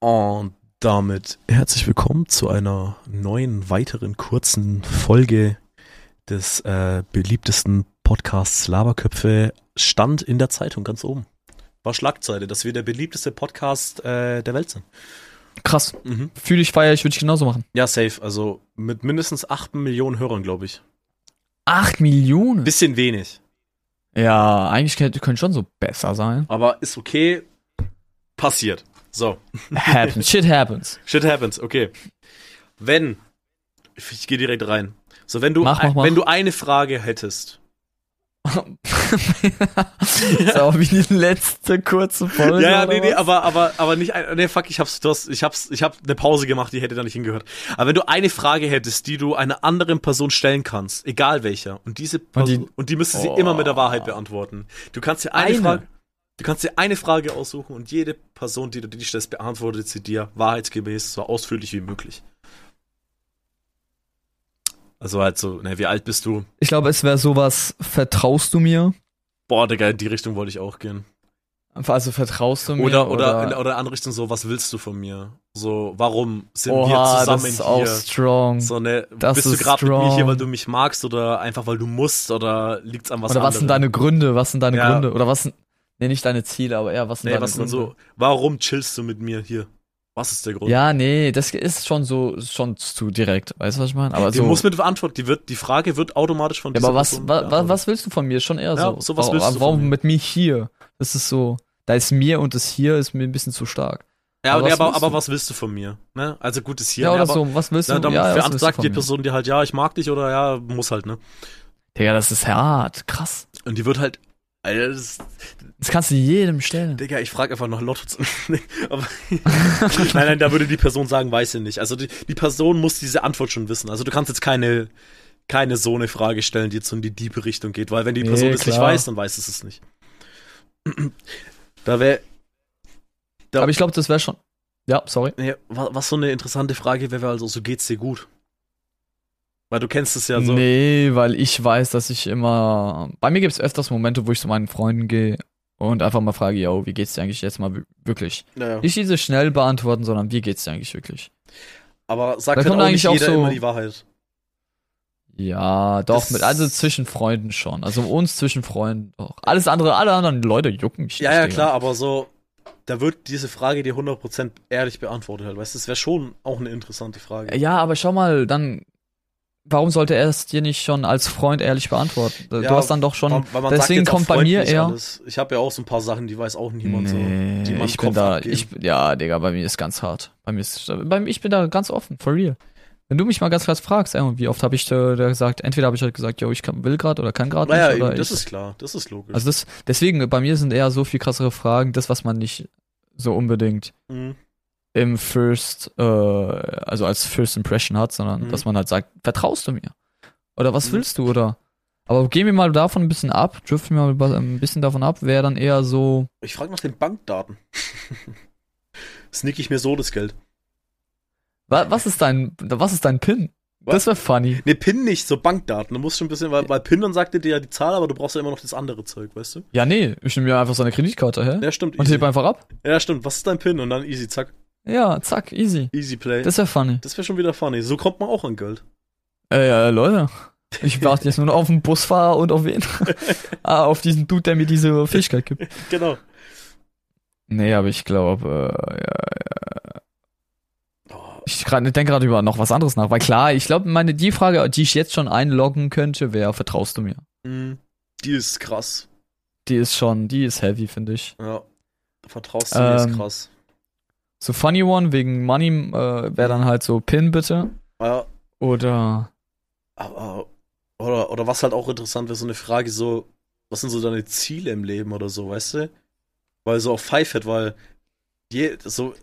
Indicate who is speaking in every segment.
Speaker 1: Und damit herzlich willkommen zu einer neuen, weiteren kurzen Folge des äh, beliebtesten Podcasts Laberköpfe. Stand in der Zeitung ganz oben. War Schlagzeile, dass wir der beliebteste Podcast äh, der Welt sind.
Speaker 2: Krass.
Speaker 1: Mhm.
Speaker 2: Fühle ich, feier ich, würde ich genauso machen.
Speaker 1: Ja, safe. Also mit mindestens 8 Millionen Hörern, glaube ich.
Speaker 2: Acht Millionen?
Speaker 1: Bisschen wenig.
Speaker 2: Ja, eigentlich könnte könnte schon so besser sein.
Speaker 1: Aber ist okay. Passiert. So.
Speaker 2: Happens. Shit happens.
Speaker 1: Shit happens, okay. Wenn, ich gehe direkt rein. So, wenn du,
Speaker 2: Mach, mach, mach.
Speaker 1: wenn du eine Frage hättest.
Speaker 2: so wie die letzte kurze Folge.
Speaker 1: Ja, ja, nee, nee, aber, aber, aber nicht, ein, nee, fuck, ich hab's, du hast, ich hab's, ich hab eine Pause gemacht, die hätte da nicht hingehört. Aber wenn du eine Frage hättest, die du einer anderen Person stellen kannst, egal welcher, und diese Person, und die,
Speaker 2: die-
Speaker 1: müsste sie
Speaker 2: Oh.
Speaker 1: immer mit der Wahrheit beantworten. Du kannst dir eine,
Speaker 2: Eine?
Speaker 1: Frage, du kannst dir eine Frage aussuchen und jede Person, die du dir stellst, beantwortet sie dir wahrheitsgemäß, so ausführlich wie möglich. Also halt so, ne, wie alt bist du?
Speaker 2: Ich glaube, es wäre sowas, vertraust du mir?
Speaker 1: Boah, Digga, in die Richtung wollte ich auch gehen.
Speaker 2: Also vertraust du mir?
Speaker 1: Oder, oder, in, oder in andere Richtung so, was willst du von mir? So, warum sind wir
Speaker 2: Oha,
Speaker 1: zusammen
Speaker 2: das ist
Speaker 1: hier?
Speaker 2: auch strong.
Speaker 1: So, ne,
Speaker 2: Das
Speaker 1: bist du gerade mit mir hier, weil du mich magst oder einfach weil du musst oder liegt's an was
Speaker 2: oder was sind
Speaker 1: anderem?
Speaker 2: deine Gründe? Was sind deine
Speaker 1: Ja.
Speaker 2: Gründe? Oder was sind, nee, nicht deine Ziele, aber eher, was sind
Speaker 1: Nee,
Speaker 2: deine
Speaker 1: was
Speaker 2: Gründe?
Speaker 1: so, warum chillst du mit mir hier? Was ist der Grund?
Speaker 2: Ja, nee, das ist schon so, schon zu direkt. Weißt du, was ich meine? Aber
Speaker 1: die
Speaker 2: so.
Speaker 1: muss mit beantworten, die wird, die Frage wird automatisch von
Speaker 2: Ja,
Speaker 1: dieser
Speaker 2: aber was, wa, was willst du von mir? Schon eher
Speaker 1: Ja,
Speaker 2: so.
Speaker 1: so was
Speaker 2: warum,
Speaker 1: willst du von
Speaker 2: warum mit mir hier? Das ist so, da ist mir und das hier ist mir ein bisschen zu stark.
Speaker 1: Ja,
Speaker 2: aber
Speaker 1: aber,
Speaker 2: was
Speaker 1: aber,
Speaker 2: willst
Speaker 1: aber
Speaker 2: du?
Speaker 1: was willst du von mir? Ne? Also gut ist hier,
Speaker 2: Ja,
Speaker 1: ne,
Speaker 2: oder
Speaker 1: aber
Speaker 2: so, was willst du?
Speaker 1: na, dann
Speaker 2: ja, du
Speaker 1: sagt die
Speaker 2: mir?
Speaker 1: Person dir halt, ja, ich mag dich oder ja, muss halt, ne?
Speaker 2: Digga, das ist hart, krass.
Speaker 1: Und die wird halt, Alter, das
Speaker 2: Das kannst du jedem stellen.
Speaker 1: Digga, ich frage einfach nach Lotto. Nee, nein, nein, da würde die Person sagen, weiß sie nicht. Also die, die Person muss diese Antwort schon wissen. Also du kannst jetzt keine, keine so eine Frage stellen, die jetzt so in die diepe Richtung geht, weil wenn die
Speaker 2: Nee,
Speaker 1: Person das nicht
Speaker 2: klar.
Speaker 1: weiß, dann weiß es es nicht. Da wäre,
Speaker 2: Aber ich glaube, das wäre schon. Ja, sorry.
Speaker 1: nee, wa- was so eine interessante Frage wäre, also so geht's dir gut? Weil du kennst es ja so.
Speaker 2: Nee, weil ich weiß, dass ich immer. Bei mir gibt es öfters Momente, wo ich zu meinen Freunden gehe und einfach mal frage, yo, wie geht's dir eigentlich jetzt mal wi- wirklich?
Speaker 1: Naja.
Speaker 2: Nicht diese schnell beantworten, sondern wie geht's dir eigentlich wirklich?
Speaker 1: Aber sagt
Speaker 2: Da
Speaker 1: halt auch
Speaker 2: eigentlich
Speaker 1: nicht
Speaker 2: auch
Speaker 1: jeder
Speaker 2: so-
Speaker 1: immer die Wahrheit.
Speaker 2: Ja, doch,
Speaker 1: Das-
Speaker 2: mit, also zwischen Freunden schon. Also uns zwischen Freunden doch. Alles andere, alle anderen Leute jucken mich
Speaker 1: Ja, ja, klar, aber so, da wird diese Frage dir 100% ehrlich beantwortet halt, weißt du, das wäre schon auch eine interessante Frage.
Speaker 2: Ja, aber schau mal, dann, warum sollte er es dir nicht schon als Freund ehrlich beantworten? Du
Speaker 1: Ja,
Speaker 2: hast dann doch schon,
Speaker 1: Weil- weil man
Speaker 2: deswegen kommt bei mir eher,
Speaker 1: Alles. Ich habe ja auch so ein paar Sachen, die weiß auch niemand so.
Speaker 2: nee,
Speaker 1: die man
Speaker 2: ich bin da,
Speaker 1: abgeben.
Speaker 2: ich, ja, Digga, bei mir ist ganz hart. Bei mir ist, bei mir, ich bin da ganz offen, for real. Wenn du mich mal ganz krass fragst, ey, wie oft habe ich äh, da gesagt, entweder habe ich halt gesagt, yo, ich kann, will gerade oder kann gerade
Speaker 1: Naja,
Speaker 2: nicht. Oder
Speaker 1: eben, das
Speaker 2: ich,
Speaker 1: ist klar, das ist logisch.
Speaker 2: also das, deswegen, bei mir sind eher so viel krassere Fragen, das, was man nicht so unbedingt
Speaker 1: Mhm.
Speaker 2: Im First, äh, also als First Impression hat, sondern
Speaker 1: Mhm.
Speaker 2: dass man halt sagt, vertraust du mir? Oder was
Speaker 1: Mhm.
Speaker 2: willst du? Oder aber gehen wir mal davon ein bisschen ab, driften wir mal ein bisschen davon ab, wäre dann eher so,
Speaker 1: Ich frage nach den Bankdaten. Snick ich mir so das Geld.
Speaker 2: wa, was ist dein, was ist dein PIN?
Speaker 1: Was?
Speaker 2: Das wäre funny.
Speaker 1: Ne, PIN nicht, so Bankdaten. Du musst schon ein bisschen, weil, weil PIN dann sagte dir ja die Zahl, aber du brauchst ja immer noch das andere Zeug, weißt du?
Speaker 2: Ja, nee, ich nehme mir einfach seine Kreditkarte, hä?
Speaker 1: Ja, stimmt.
Speaker 2: Und
Speaker 1: Easy.
Speaker 2: heb einfach ab.
Speaker 1: Ja, stimmt. Was ist dein PIN? Und dann easy, zack.
Speaker 2: Ja, zack, easy.
Speaker 1: Easy Play.
Speaker 2: Das wäre funny.
Speaker 1: Das wäre schon wieder funny. So kommt man auch an Geld.
Speaker 2: Äh, ja, Leute. Ich warte jetzt nur noch auf den Busfahrer und auf wen? ah, auf diesen Dude, der mir diese Fähigkeit gibt.
Speaker 1: Genau.
Speaker 2: Nee, aber ich glaube, äh, ja,
Speaker 1: Oh,
Speaker 2: Ich denke gerade über noch was anderes nach, weil klar, ich glaube, meine die Frage, die ich jetzt schon einloggen könnte, wäre, vertraust du mir?
Speaker 1: mh, die ist krass.
Speaker 2: Die ist schon, die ist heavy, finde ich.
Speaker 1: Ja. Vertraust du mir, ist
Speaker 2: Ähm,
Speaker 1: krass.
Speaker 2: So funny one wegen Money äh, wäre dann halt so Pin bitte
Speaker 1: Ja,
Speaker 2: oder
Speaker 1: aber, oder, oder was halt auch interessant wäre, so eine Frage so, was sind so deine Ziele im Leben oder so, weißt du? Weil so auf Five hat, weil je, so,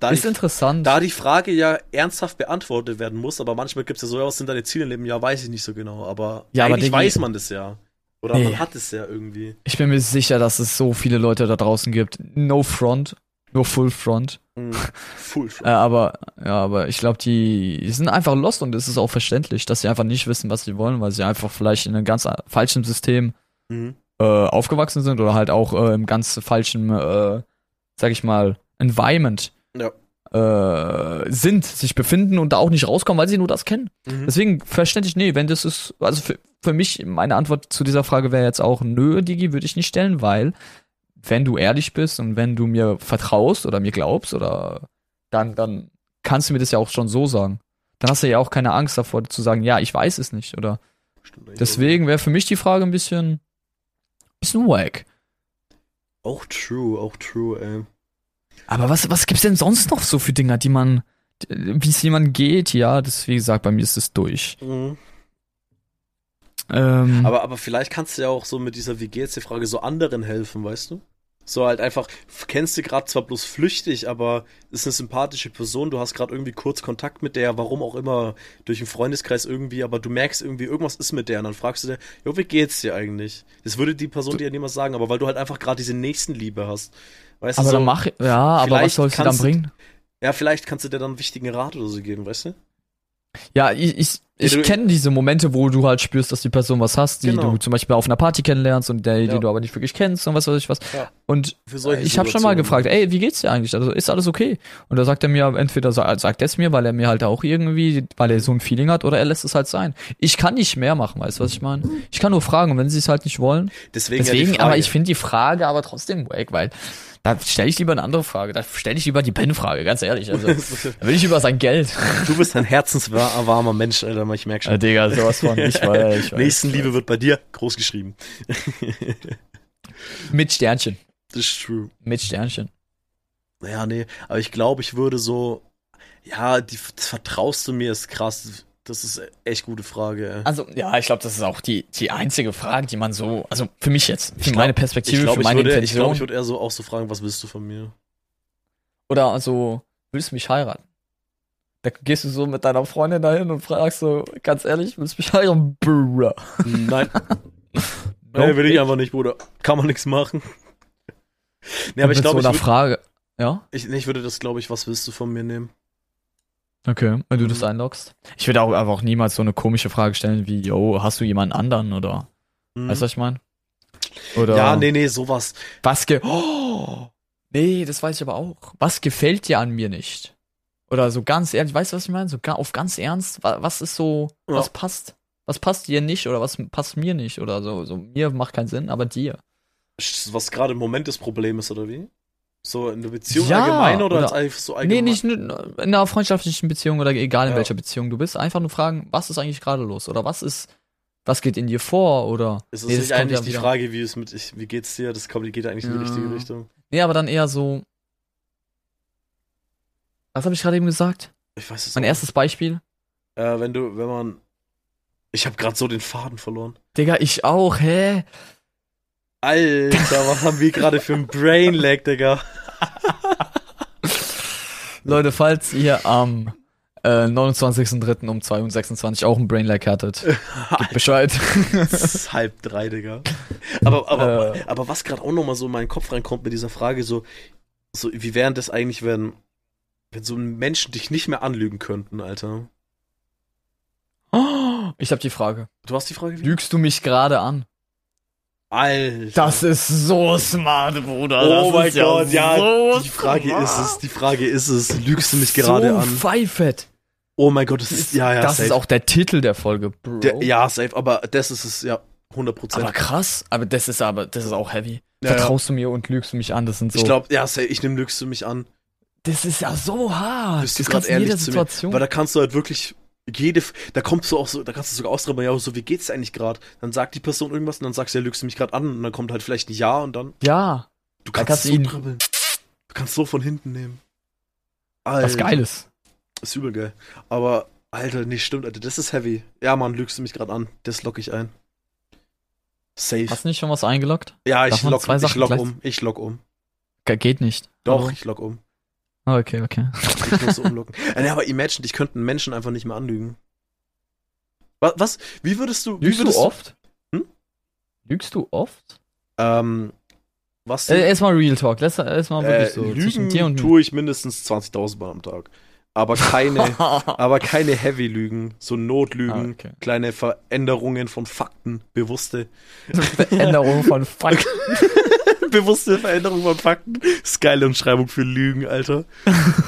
Speaker 1: da
Speaker 2: ist
Speaker 1: die,
Speaker 2: interessant.
Speaker 1: da die Frage ja ernsthaft beantwortet werden muss, aber manchmal gibt es ja so, ja, was sind deine Ziele im Leben? Ja, weiß ich nicht so genau, aber
Speaker 2: Ja, aber
Speaker 1: eigentlich
Speaker 2: Diggi-
Speaker 1: weiß man das ja. Oder
Speaker 2: Nee.
Speaker 1: man hat es ja irgendwie.
Speaker 2: ich bin mir sicher, dass es so viele Leute da draußen gibt. No front, nur full front.
Speaker 1: Mhm. Full
Speaker 2: Äh, aber ja, aber ich glaube, die, die sind einfach lost und es ist auch verständlich, dass sie einfach nicht wissen, was sie wollen, weil sie einfach vielleicht in einem ganz falschen System
Speaker 1: Mhm.
Speaker 2: äh, aufgewachsen sind oder halt auch äh, im ganz falschen, äh, sag ich mal, Environment
Speaker 1: Ja.
Speaker 2: äh, sind, sich befinden und da auch nicht rauskommen, weil sie nur das kennen.
Speaker 1: Mhm.
Speaker 2: Deswegen verständlich, nee, wenn das ist, also für, für mich, meine Antwort zu dieser Frage wäre jetzt auch, nö, Digi, würde ich nicht stellen, weil wenn du ehrlich bist und wenn du mir vertraust oder mir glaubst oder dann, dann kannst du mir das ja auch schon so sagen. Dann hast du ja auch keine Angst davor zu sagen, ja, ich weiß es nicht oder
Speaker 1: Stimmt
Speaker 2: deswegen wäre für mich die Frage ein bisschen, bisschen wack.
Speaker 1: Auch true, auch true, ey.
Speaker 2: Aber was, was gibt's denn sonst noch so für Dinger, die man, wie es jemand geht? Ja, das, wie gesagt, bei mir ist es durch.
Speaker 1: Mhm.
Speaker 2: Ähm,
Speaker 1: Aber, aber vielleicht kannst du ja auch so mit dieser Wie geht's dir Frage so anderen helfen, weißt du? So halt einfach, kennst du gerade zwar bloß flüchtig, aber ist eine sympathische Person, du hast gerade irgendwie kurz Kontakt mit der, warum auch immer, durch einen Freundeskreis irgendwie, aber du merkst irgendwie, irgendwas ist mit der und dann fragst du dir, jo, wie geht's dir eigentlich? Das würde die Person dir ja niemals sagen, aber weil du halt einfach gerade diese Nächstenliebe hast. Weißt
Speaker 2: aber
Speaker 1: du, so,
Speaker 2: dann mach, ja, aber was sollst du dann
Speaker 1: du-
Speaker 2: bringen?
Speaker 1: ja, vielleicht kannst du dir dann einen wichtigen Rat oder so geben, weißt du?
Speaker 2: Ja, ich, ich, ich
Speaker 1: Ja,
Speaker 2: kenne diese Momente, wo du halt spürst, dass die Person was hast, die
Speaker 1: Genau.
Speaker 2: du zum Beispiel auf einer Party kennenlernst und der,
Speaker 1: Ja.
Speaker 2: die du aber nicht wirklich kennst und was weiß ich was.
Speaker 1: Ja.
Speaker 2: Und ich habe schon mal gefragt, ey, wie geht's dir eigentlich? Also ist alles okay? Und da sagt er mir, entweder sa- sagt er es mir, weil er mir halt auch irgendwie, weil er so ein Feeling hat, oder er lässt es halt sein. Ich kann nicht mehr machen, weißt du, was ich meine? Ich kann nur fragen, und wenn sie es halt nicht wollen.
Speaker 1: Deswegen, ja
Speaker 2: Deswegen,
Speaker 1: Frage.
Speaker 2: aber ich finde die Frage aber trotzdem wack, weil da stelle ich lieber eine andere Frage. Da stelle ich lieber die Ben-Frage, ganz ehrlich. Also, da will ich über sein Geld.
Speaker 1: Du bist ein herzenswarmer Mensch, Alter, ich merk schon.
Speaker 2: Äh, Digga, sowas von. Ich weiß, ich weiß.
Speaker 1: Nächstenliebe wird bei dir groß geschrieben.
Speaker 2: Mit Sternchen.
Speaker 1: Das ist true.
Speaker 2: Mit Sternchen.
Speaker 1: Ja, nee, aber ich glaube, ich würde so, ja, die, das vertraust du mir, ist krass. Das ist echt gute Frage, ey.
Speaker 2: Also, ja, ich glaube, das ist auch die, die einzige Frage, die man so, also für mich jetzt, für
Speaker 1: glaub-
Speaker 2: meine Perspektive,
Speaker 1: glaube,
Speaker 2: für
Speaker 1: ich
Speaker 2: meine
Speaker 1: würde, ich
Speaker 2: Intention.
Speaker 1: glaube, ich würde eher so auch so fragen, was willst du von mir?
Speaker 2: Oder also, willst du mich heiraten? Da gehst du so mit deiner Freundin dahin und fragst so, ganz ehrlich, willst du mich heiraten? Bruh.
Speaker 1: Nein,
Speaker 2: No,
Speaker 1: nee, will ich einfach nicht, Bruder. Kann man nichts machen. Nee, aber ich glaube,
Speaker 2: so
Speaker 1: ich, würd,
Speaker 2: Frage. Ja?
Speaker 1: ich, nee, ich würde das, glaube ich, was willst du von mir nehmen?
Speaker 2: Okay, wenn du das
Speaker 1: Mhm.
Speaker 2: einloggst. Ich würde auch einfach auch niemals so eine komische Frage stellen wie, yo, hast du jemanden anderen oder,
Speaker 1: Hm.
Speaker 2: weißt du, was ich meine? Oder,
Speaker 1: Ja, nee, nee, sowas.
Speaker 2: was ge, oh, nee, das weiß ich aber auch. Was gefällt dir an mir nicht? Oder so ganz ehrlich, weißt du, was ich meine? So auf ganz ernst, wa- was ist so,
Speaker 1: Ja.
Speaker 2: was passt? Was passt dir nicht oder was passt mir nicht oder so, so mir macht keinen Sinn, aber dir.
Speaker 1: Was gerade im Moment das Problem ist, oder wie? So in der Beziehung
Speaker 2: Ja,
Speaker 1: allgemein oder,
Speaker 2: oder-
Speaker 1: einfach so allgemein?
Speaker 2: Nee, nicht in einer freundschaftlichen Beziehung oder egal in
Speaker 1: Ja.
Speaker 2: welcher Beziehung du bist, einfach nur fragen, was ist eigentlich gerade los oder was ist, was geht in dir vor oder
Speaker 1: Ist es
Speaker 2: Nee, das
Speaker 1: nicht eigentlich die Frage, wie es mit ich, wie geht's dir? Das kommt, geht eigentlich in die
Speaker 2: Ja.
Speaker 1: richtige Richtung.
Speaker 2: Nee, aber dann eher so Was habe ich gerade eben gesagt?
Speaker 1: Ich weiß es
Speaker 2: Mein
Speaker 1: auch
Speaker 2: erstes Beispiel?
Speaker 1: nicht. Äh, wenn du, wenn man. Ich habe gerade so den Faden verloren.
Speaker 2: Digga, ich auch, hä?
Speaker 1: Alter, was haben wir gerade für ein Brain Lag, Digga?
Speaker 2: Leute, falls ihr am äh, 29.03. um 2.26 Uhr auch einen Brainlag hattet, gebt Bescheid.
Speaker 1: Es ist halb drei, Digga. Aber, aber,
Speaker 2: Äh.
Speaker 1: aber was gerade auch nochmal so in meinen Kopf reinkommt mit dieser Frage, so, so wie wären das eigentlich, wenn, wenn so Menschen dich nicht mehr anlügen könnten, Alter?
Speaker 2: Ich habe die Frage.
Speaker 1: Du hast die Frage wie?
Speaker 2: Lügst du mich gerade an?
Speaker 1: Alter.
Speaker 2: Das ist so smart, Bruder.
Speaker 1: oh
Speaker 2: das
Speaker 1: mein Gott, ja,
Speaker 2: so
Speaker 1: die Frage
Speaker 2: smart.
Speaker 1: ist es, die Frage ist es, lügst du mich gerade
Speaker 2: so
Speaker 1: an?
Speaker 2: Pfeifet.
Speaker 1: Oh mein Gott, das ist, ja, ja,
Speaker 2: das
Speaker 1: safe.
Speaker 2: ist auch der Titel der Folge, Bro.
Speaker 1: Der, ja, safe, aber das ist es, ja, 100 Prozent.
Speaker 2: aber krass. Aber das ist aber, das ist auch heavy.
Speaker 1: Ja, ja.
Speaker 2: Vertraust du mir und lügst du mich an? Das sind so.
Speaker 1: Ich glaube, ja, safe, ich nehme lügst du mich an.
Speaker 2: Das ist ja so hart.
Speaker 1: Bist du
Speaker 2: das kannst
Speaker 1: ehrlich mir?
Speaker 2: Situation.
Speaker 1: Weil da kannst du halt wirklich jede, da kommst du auch so, da kannst du sogar ausdrücken, ja, so, wie geht's eigentlich gerade? Dann sagt die Person irgendwas und dann sagst du, ja, lügst du mich gerade an und dann kommt halt vielleicht ein Ja und dann,
Speaker 2: ja,
Speaker 1: du kannst,
Speaker 2: kannst
Speaker 1: so
Speaker 2: ihn-
Speaker 1: dribbeln. Du kannst so von hinten nehmen. Alter,
Speaker 2: was Geiles.
Speaker 1: Ist übel geil. Aber, Alter, nee, stimmt, Alter, das ist heavy. Ja, Mann, lügst du mich gerade an. Das lock ich ein. Safe.
Speaker 2: Hast du nicht schon was eingeloggt?
Speaker 1: Ja,
Speaker 2: Darf
Speaker 1: ich
Speaker 2: zwei
Speaker 1: ich
Speaker 2: gleich-
Speaker 1: um. Ich log um.
Speaker 2: Ge- Geht nicht.
Speaker 1: Doch,
Speaker 2: Aber-
Speaker 1: ich log um.
Speaker 2: Ah, Okay, okay.
Speaker 1: Ich muss so umlocken. Äh, nee, aber imagine, dich könnten Menschen einfach nicht mehr anlügen. Was? was? Wie würdest du. Wie
Speaker 2: Lügst du
Speaker 1: würdest
Speaker 2: oft?
Speaker 1: Hm?
Speaker 2: Lügst du oft?
Speaker 1: Ähm, was?
Speaker 2: Äh, erstmal Real Talk. Lass erstmal
Speaker 1: äh,
Speaker 2: wirklich so zwischen
Speaker 1: lügen
Speaker 2: dir und
Speaker 1: tue ich mindestens 20.000 Mal am Tag. Aber keine, aber keine Heavy-Lügen, so Notlügen,
Speaker 2: Ah, okay.
Speaker 1: kleine Veränderungen von Fakten, bewusste,
Speaker 2: Veränderung von Fuck.
Speaker 1: bewusste Veränderung von Fakten. Das ist geile Umschreibung für Lügen, Alter.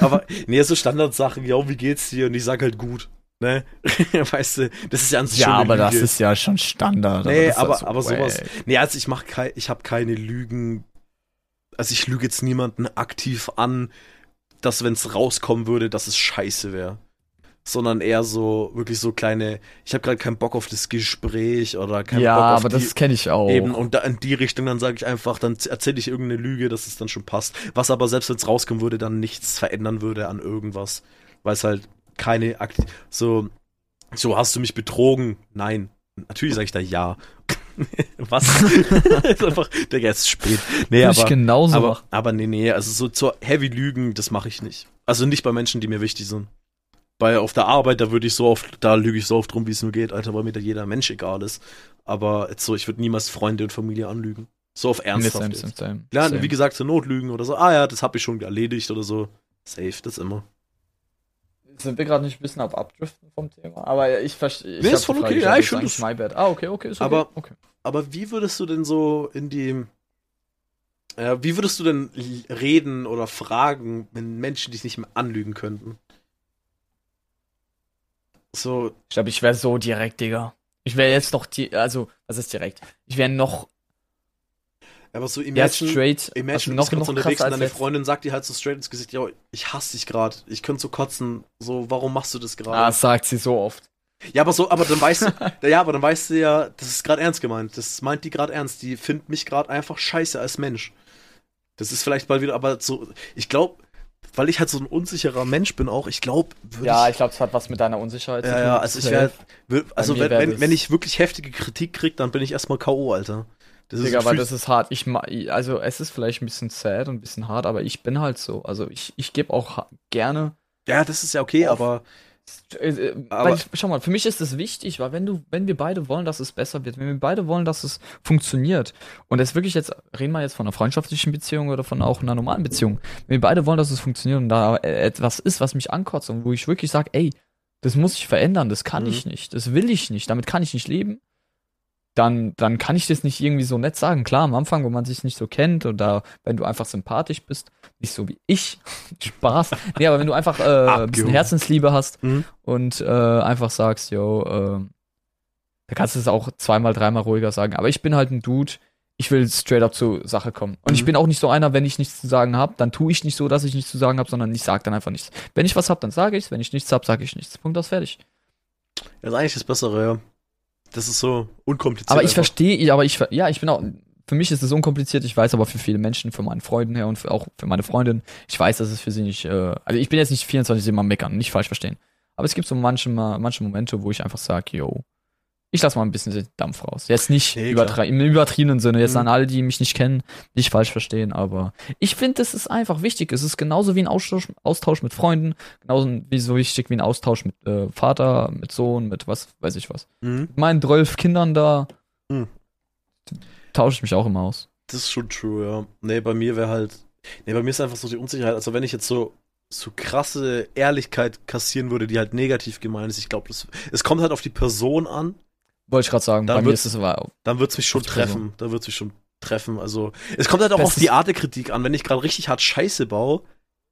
Speaker 1: Aber, nee, so Standardsachen, ja, wie geht's dir? Und ich sag halt gut, ne? weißt du, das ist ja an sich
Speaker 2: Ja, aber das
Speaker 1: Lüge.
Speaker 2: ist ja schon Standard.
Speaker 1: Nee,
Speaker 2: das
Speaker 1: aber,
Speaker 2: halt so
Speaker 1: aber sowas. Nee, also ich mach kein, ich habe keine Lügen. Also ich lüge jetzt niemanden aktiv an, dass wenn es rauskommen würde, dass es scheiße wäre. Sondern eher so, wirklich so kleine, ich habe gerade keinen Bock auf das Gespräch oder keinen
Speaker 2: Ja,
Speaker 1: Bock auf
Speaker 2: aber
Speaker 1: die,
Speaker 2: das kenne ich auch.
Speaker 1: eben und da in die Richtung dann sage ich einfach, dann erzähle ich irgendeine Lüge, dass es dann schon passt. Was aber selbst wenn es rauskommen würde, dann nichts verändern würde an irgendwas. Weil es halt keine Akti so, so hast du mich betrogen? Nein. Natürlich sage ich da ja. Was? ist einfach, Digga, es ist spät. Nee,
Speaker 2: Würde ich
Speaker 1: aber,
Speaker 2: genauso
Speaker 1: aber,
Speaker 2: machen.
Speaker 1: aber nee, nee, also so zur Heavy Lügen, das mache ich nicht. Also nicht bei Menschen, die mir wichtig sind. Bei auf der Arbeit, da würde ich so oft, da lüge ich so oft rum, wie es nur geht, Alter, weil mir da jeder Mensch egal ist. Aber jetzt so, ich würde niemals Freunde und Familie anlügen. So auf
Speaker 2: Nee,
Speaker 1: ernsthaft.
Speaker 2: same, same, same.
Speaker 1: Klar,
Speaker 2: Same.
Speaker 1: wie gesagt, zur Notlügen oder so, ah ja, das habe ich schon erledigt oder so. Safe, das immer.
Speaker 2: Sind wir gerade nicht ein bisschen ab abdriften vom Thema? Aber ich verstehe.
Speaker 1: Nee, ist voll okay, ja, ich find
Speaker 2: das.
Speaker 1: das-
Speaker 2: My bad. Ah, okay, okay, ist okay.
Speaker 1: Aber-
Speaker 2: okay.
Speaker 1: Aber wie würdest du denn so in die. Äh, wie würdest du denn reden oder fragen, wenn Menschen dich nicht mehr anlügen könnten? So,
Speaker 2: Ich glaube, ich wäre so direkt, Digga. Ich wäre jetzt noch, die, also, was ist direkt? Ich wäre noch,
Speaker 1: aber so
Speaker 2: ja,
Speaker 1: imagine,
Speaker 2: straight,
Speaker 1: imagine
Speaker 2: also
Speaker 1: du
Speaker 2: noch, noch
Speaker 1: so unterwegs und deine. Freundin sagt dir halt so straight ins Gesicht, ja, ich hasse dich gerade, ich könnte so kotzen, so, warum machst du das
Speaker 2: Ah,
Speaker 1: gerade?
Speaker 2: das sagt sie so oft.
Speaker 1: Ja, aber so, aber dann weißt du, ja, aber dann weißt du ja, das ist gerade ernst gemeint. Das meint die gerade ernst. Die findet mich gerade einfach scheiße als Mensch. Das ist vielleicht bald wieder, aber so, ich glaube, weil ich halt so ein unsicherer Mensch bin auch, ich glaube,
Speaker 2: Ja,
Speaker 1: ich,
Speaker 2: ich glaube, es hat was mit deiner Unsicherheit zu
Speaker 1: ja,
Speaker 2: tun.
Speaker 1: ja, also ich wäre, also wenn,
Speaker 2: wär
Speaker 1: wenn, wenn ich wirklich heftige Kritik krieg, dann bin ich erstmal K.O., Alter. Das
Speaker 2: Digga,
Speaker 1: gefühlt-
Speaker 2: das ist hart. Ich, also, es ist vielleicht ein bisschen sad und ein bisschen hart, aber ich bin halt so. Also, ich, ich gebe auch gerne
Speaker 1: ja, das ist ja okay,
Speaker 2: Auf-
Speaker 1: aber Aber-
Speaker 2: weil ich, schau mal, für mich ist es wichtig, weil wenn du, wenn wir beide wollen, dass es besser wird, wenn wir beide wollen, dass es funktioniert, und es wirklich jetzt, reden wir jetzt von einer freundschaftlichen Beziehung oder von auch einer normalen Beziehung, wenn wir beide wollen, dass es funktioniert und da äh, etwas ist, was mich ankotzt und wo ich wirklich sage, ey, das muss ich verändern, das kann
Speaker 1: Mhm.
Speaker 2: ich nicht, das will ich nicht, damit kann ich nicht leben, dann, dann kann ich das nicht irgendwie so nett sagen. Klar, am Anfang, wo man sich nicht so kennt oder wenn du einfach sympathisch bist, nicht so wie ich, Spaß. Nee, aber wenn du einfach äh, ein bisschen. Herzensliebe hast
Speaker 1: Mhm.
Speaker 2: und äh, einfach sagst, yo, äh, da kannst du es auch zweimal, dreimal ruhiger sagen. Aber ich bin halt ein Dude, ich will straight up zur Sache kommen. Und ich
Speaker 1: Mhm.
Speaker 2: bin auch nicht so einer, wenn ich nichts zu sagen habe, dann tue ich nicht so, dass ich nichts zu sagen habe, sondern ich sage dann einfach nichts. Wenn ich was hab, dann sage ich's. Wenn ich nichts hab, sage ich nichts. Punkt aus, fertig.
Speaker 1: das ist eigentlich das Bessere, ja. Das ist so unkompliziert.
Speaker 2: Aber ich
Speaker 1: einfach.
Speaker 2: verstehe, aber ich, ja, ich bin auch, für mich ist es unkompliziert, ich weiß aber für viele Menschen, für meinen Freunden her und für, auch für meine Freundin, ich weiß, dass es für sie nicht, äh, also ich bin jetzt nicht 24 immer meckern, nicht falsch verstehen. Aber es gibt so manche, Ma- manche Momente, wo ich einfach sage, yo, ich lass mal ein bisschen den Dampf raus. Jetzt nicht
Speaker 1: Nee,
Speaker 2: übertre im übertriebenen Sinne, jetzt
Speaker 1: Mhm.
Speaker 2: an alle, die mich nicht kennen, nicht falsch verstehen, aber ich finde, das ist einfach wichtig. Es ist genauso wie ein Austausch, Austausch mit Freunden, genauso wie so wichtig wie ein Austausch mit äh, Vater, mit Sohn, mit was weiß ich was
Speaker 1: Mhm.
Speaker 2: mit meinen 12 Kindern da
Speaker 1: Hm.
Speaker 2: tausche ich mich auch immer aus.
Speaker 1: Das ist schon true, ja. Nee, bei mir wäre halt. Nee, bei mir ist einfach so die Unsicherheit. Also, wenn ich jetzt so, so krasse Ehrlichkeit kassieren würde, die halt negativ gemeint ist, ich glaube, es kommt halt auf die Person an,
Speaker 2: Wollte ich gerade sagen,
Speaker 1: Dann
Speaker 2: bei mir ist es aber
Speaker 1: dann wird es mich schon
Speaker 2: Auf
Speaker 1: treffen. Dann wird es mich schon treffen. Also, es kommt halt auch auf
Speaker 2: Bestes-
Speaker 1: die Art der Kritik an. Wenn ich gerade richtig hart Scheiße baue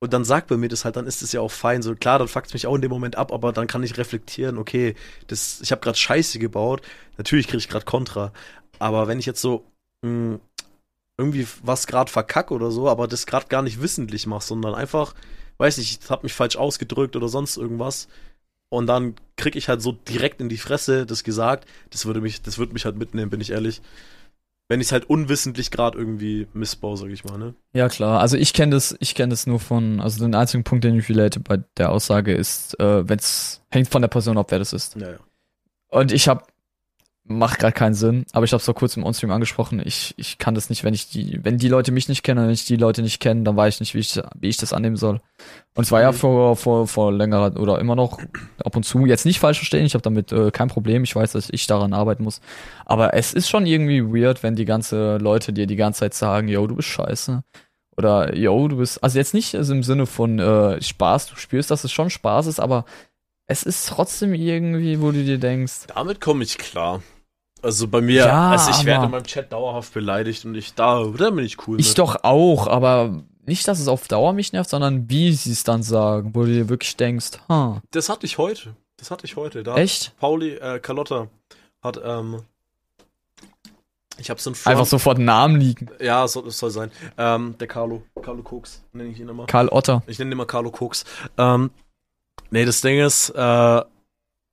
Speaker 1: und dann sagt bei mir das halt, dann ist es ja auch fein. So, klar, dann fuckt es mich auch in dem Moment ab, aber dann kann ich reflektieren, okay, das, ich habe gerade Scheiße gebaut. Natürlich kriege ich gerade Kontra. Aber wenn ich jetzt so mh, irgendwie was gerade verkacke oder so, aber das gerade gar nicht wissentlich mache, sondern einfach, weiß nicht, ich habe mich falsch ausgedrückt oder sonst irgendwas. Und dann krieg ich halt so direkt in die Fresse das gesagt. Das würde mich, das würde mich halt mitnehmen, bin ich ehrlich. Wenn ich es halt unwissentlich gerade irgendwie missbaue, sag ich mal, ne?
Speaker 2: ja klar. Also ich kenne das, ich kenne das nur von, also den einzigen Punkt, den ich relate bei der Aussage ist, äh, wenn es hängt von der Person ab, wer das ist.
Speaker 1: Ja, ja.
Speaker 2: Und ich habe macht gerade keinen Sinn, aber ich habe es vor kurzem im Onstream angesprochen. Ich, ich kann das nicht, wenn ich die, wenn die Leute mich nicht kennen, wenn ich die Leute nicht kenne, dann weiß ich nicht, wie ich, wie ich das annehmen soll. Und es war ja
Speaker 1: Mhm.
Speaker 2: vor, vor, vor längerer oder immer noch ab und zu jetzt nicht falsch verstehen. Ich habe damit äh, kein Problem. Ich weiß, dass ich daran arbeiten muss. Aber es ist schon irgendwie weird, wenn die ganze Leute dir die ganze Zeit sagen, yo, du bist scheiße. Oder, yo, du bist, also jetzt nicht also im Sinne von äh, Spaß, du spürst, dass es schon Spaß ist, aber es ist trotzdem irgendwie, wo du dir denkst.
Speaker 1: Damit komme ich klar. Also bei mir,
Speaker 2: Ja,
Speaker 1: also ich werde in meinem Chat dauerhaft beleidigt und ich da, da bin ich cool.
Speaker 2: Ich
Speaker 1: mit.
Speaker 2: doch auch, aber nicht, dass es auf Dauer mich nervt, sondern wie sie es dann sagen, wo du dir wirklich denkst, ha,
Speaker 1: Das hatte ich heute. Das hatte ich heute. Da
Speaker 2: echt?
Speaker 1: Pauli, äh, Carlotta hat, ähm, ich habe so einen.
Speaker 2: Einfach sofort Namen liegen.
Speaker 1: Ja, soll, soll sein. Ähm, der Carlo. Carlo Koks, nenne ich ihn immer.
Speaker 2: Karl Otter.
Speaker 1: Ich nenne ihn immer Carlo Koks. Ähm, nee, das Ding ist, äh,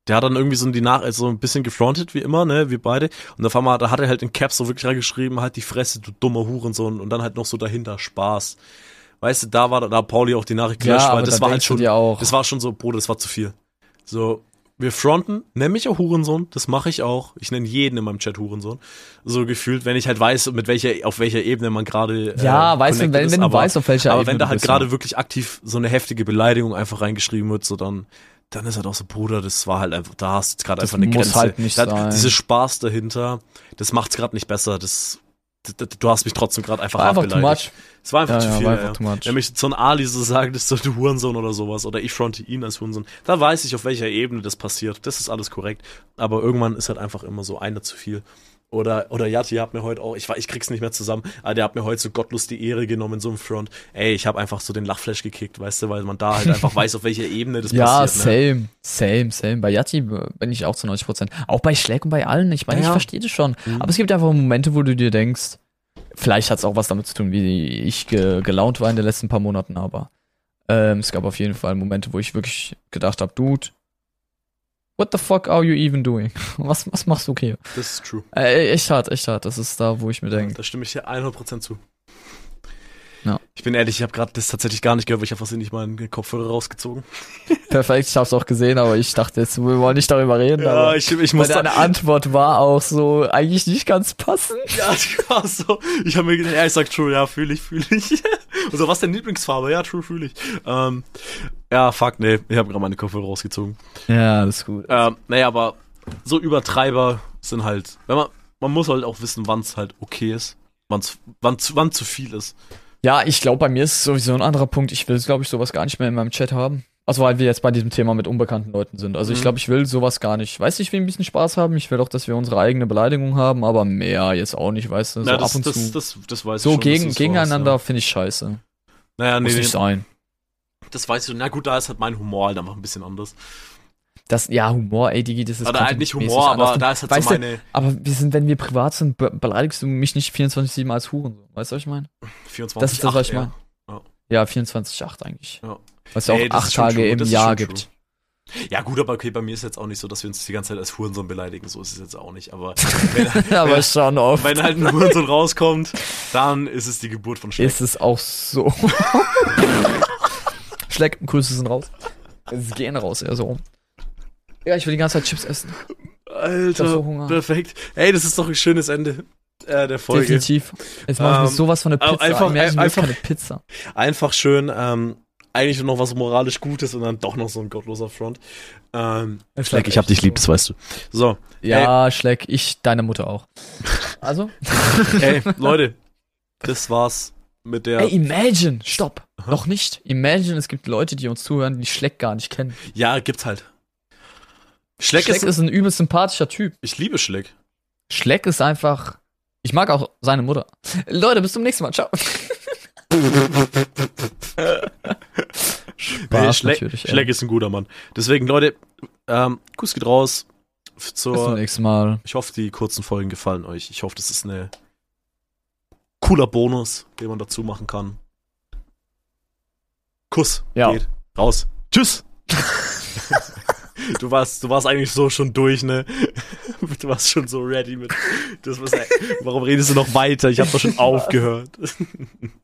Speaker 1: der hat dann irgendwie so die Nach also ein bisschen gefrontet, wie immer, ne, wir beide. Und auf einmal, da hat er halt in Caps so wirklich reingeschrieben, halt die Fresse, du dummer Hurensohn. Und dann halt noch so dahinter Spaß. Weißt du, da war da Pauli auch die Nachricht gelöscht, weil das
Speaker 2: da
Speaker 1: war halt schon, das war schon so, Bruder, das war zu viel. So, wir fronten, nenn mich auch Hurensohn, das mache ich auch. Ich nenne jeden in meinem Chat Hurensohn. So gefühlt, wenn ich halt weiß, mit welcher, auf welcher Ebene man gerade.
Speaker 2: ja,
Speaker 1: äh,
Speaker 2: weißt du, wenn, wenn du
Speaker 1: aber,
Speaker 2: weißt, auf welcher
Speaker 1: aber
Speaker 2: Ebene
Speaker 1: wenn da halt gerade
Speaker 2: ja.
Speaker 1: wirklich aktiv so eine heftige Beleidigung einfach reingeschrieben wird, so dann, dann ist halt auch so, Bruder, das war halt einfach, da hast du gerade
Speaker 2: Das
Speaker 1: einfach eine
Speaker 2: muss
Speaker 1: Grenze.
Speaker 2: halt nicht
Speaker 1: Da-
Speaker 2: sein.
Speaker 1: Diese Spaß dahinter, das macht's gerade nicht besser. Das, d- d- du hast mich trotzdem gerade einfach
Speaker 2: War einfach much.
Speaker 1: Es war einfach
Speaker 2: Ja,
Speaker 1: zu
Speaker 2: ja,
Speaker 1: viel. Ja,
Speaker 2: einfach.
Speaker 1: Wenn mich so ein Ali so sagt, das ist so du Hurensohn oder sowas, oder ich fronte ihn als Hurensohn, da weiß ich, auf welcher Ebene das passiert. Das ist alles korrekt. Aber irgendwann ist halt einfach immer so einer zu viel. Oder, oder Yati hat mir heute auch, ich, ich krieg's nicht mehr zusammen, aber der hat mir heute so gottlos die Ehre genommen in so einem Front. Ey, ich habe einfach so den Lachflash gekickt, weißt du, weil man da halt einfach weiß, auf welcher Ebene das
Speaker 2: Ja,
Speaker 1: passiert. Ne?
Speaker 2: same, same, same. Bei Yati bin ich auch zu 90 Prozent. Auch bei Schleck und bei allen. Ich meine,
Speaker 1: Ja,
Speaker 2: ich
Speaker 1: ja.
Speaker 2: verstehe das schon.
Speaker 1: Mhm.
Speaker 2: Aber es gibt einfach Momente, wo du dir denkst, vielleicht hat es auch was damit zu tun, wie ich ge gelaunt war in den letzten paar Monaten, aber ähm, es gab auf jeden Fall Momente, wo ich wirklich gedacht habe, Dude, what the fuck are you even doing? Was, was machst du hier?
Speaker 1: Das ist true.
Speaker 2: Äh, echt hart, echt hart. Das ist da, wo ich mir denke.
Speaker 1: Da stimme ich dir 100% zu.
Speaker 2: Ja.
Speaker 1: Ich bin ehrlich, ich habe gerade das tatsächlich gar nicht gehört, weil ich habe versehentlich meinen Kopfhörer rausgezogen.
Speaker 2: Perfekt, ich hab's auch gesehen, aber ich dachte jetzt, wir wollen nicht darüber reden. aber
Speaker 1: ich, ich muss
Speaker 2: deine Antwort war auch so eigentlich nicht ganz passend.
Speaker 1: Ja, die war so. Ich habe mir gedacht, ja, ich sag True, ja, fühle ich, fühle ich. Und so, was ist deine Lieblingsfarbe? Ja, True, fühle ich. Ähm, ja, fuck, nee, ich habe gerade meine Kopfhörer rausgezogen.
Speaker 2: Ja, das ist gut.
Speaker 1: Ähm, naja, aber so Übertreiber sind halt, wenn man, man muss halt auch wissen, wann es halt okay ist, wann, zu- wann zu viel ist.
Speaker 2: Ja, ich glaube, bei mir ist es sowieso ein anderer Punkt. Ich will, glaube ich, sowas gar nicht mehr in meinem Chat haben. Also, weil wir jetzt bei diesem Thema mit unbekannten Leuten sind. Also, ich
Speaker 1: Mhm.
Speaker 2: glaube, ich will sowas gar nicht. Weiß ich, will ein bisschen Spaß haben. Ich will auch, dass wir unsere eigene Beleidigung haben, aber mehr jetzt auch nicht, weißt du, so
Speaker 1: Na,
Speaker 2: ab
Speaker 1: das,
Speaker 2: und
Speaker 1: das,
Speaker 2: zu.
Speaker 1: das, das weiß ich
Speaker 2: so
Speaker 1: schon, dass
Speaker 2: gegen, gegeneinander
Speaker 1: hast,
Speaker 2: finde ich scheiße.
Speaker 1: ja. Naja, nee,
Speaker 2: Muss
Speaker 1: nee,
Speaker 2: nicht sein.
Speaker 1: das weißt du. Na gut, da ist halt mein Humor halt einfach ein bisschen anders.
Speaker 2: Das, ja, Humor, ey, Digi, das ist
Speaker 1: Oder halt nicht Humor,
Speaker 2: anders.
Speaker 1: aber da ist halt
Speaker 2: weißt
Speaker 1: so
Speaker 2: du,
Speaker 1: meine
Speaker 2: Aber wir sind, wenn wir privat sind, be beleidigst du mich nicht 24-7 als Huren. Weißt du, was ich meine?
Speaker 1: 24
Speaker 2: Das ist das, was ich
Speaker 1: ja.
Speaker 2: meine. Ja, 24-8 eigentlich.
Speaker 1: Ja.
Speaker 2: Was ja auch acht Tage
Speaker 1: true,
Speaker 2: im Jahr gibt.
Speaker 1: Ja, gut, aber okay, bei mir ist jetzt auch nicht so, dass wir uns die ganze Zeit als Hurensohn beleidigen. So ist es jetzt auch nicht. Aber wenn,
Speaker 2: aber
Speaker 1: wenn,
Speaker 2: schon oft.
Speaker 1: wenn halt ein Hurensohn rauskommt, dann ist es die Geburt von Schleck.
Speaker 2: ist es auch so. Schleck, Grüße sind raus. Es gehen raus, eher so. Ja, ich will die ganze Zeit Chips essen. Ich
Speaker 1: Alter,
Speaker 2: so Hunger.
Speaker 1: perfekt. Ey, das ist doch ein schönes Ende äh, der Folge.
Speaker 2: Definitiv. Jetzt machen wir
Speaker 1: Ähm,
Speaker 2: sowas von der
Speaker 1: aber
Speaker 2: Pizza.
Speaker 1: einfach-
Speaker 2: wir
Speaker 1: einfach-
Speaker 2: keine Pizza.
Speaker 1: Einfach schön, ähm, eigentlich nur noch was moralisch Gutes und dann doch noch so ein gottloser Front. Ähm, Schleck, ich hab dich lieb, das weißt du. So,
Speaker 2: Ja, Schleck, ich, deine Mutter auch. Also?
Speaker 1: ey, Leute, das war's mit der.
Speaker 2: Ey, Imagine, stopp.
Speaker 1: Aha.
Speaker 2: Noch nicht. Imagine, es gibt Leute, die uns zuhören, die Schleck gar nicht kennen.
Speaker 1: Ja, gibt's halt. Schleck,
Speaker 2: Schleck
Speaker 1: ist,
Speaker 2: ist ein übelst sympathischer Typ.
Speaker 1: Ich liebe Schleck.
Speaker 2: Schleck ist einfach. Ich mag auch seine Mutter. Leute, bis zum nächsten Mal. Ciao.
Speaker 1: Nee, Schleck,
Speaker 2: natürlich.
Speaker 1: Schleck ist ein guter Mann. Deswegen, Leute, ähm, Kuss geht raus. F-
Speaker 2: Bis zum
Speaker 1: Zur,
Speaker 2: nächsten Mal.
Speaker 1: ich hoffe, die kurzen Folgen gefallen euch. Ich hoffe, das ist eine cooler Bonus, den man dazu machen kann. Kuss
Speaker 2: Ja.
Speaker 1: geht raus. Tschüss. du warst, du warst eigentlich so schon durch, ne? Du warst schon so ready mit. Das was, warum redest du noch weiter? Ich habe doch schon aufgehört.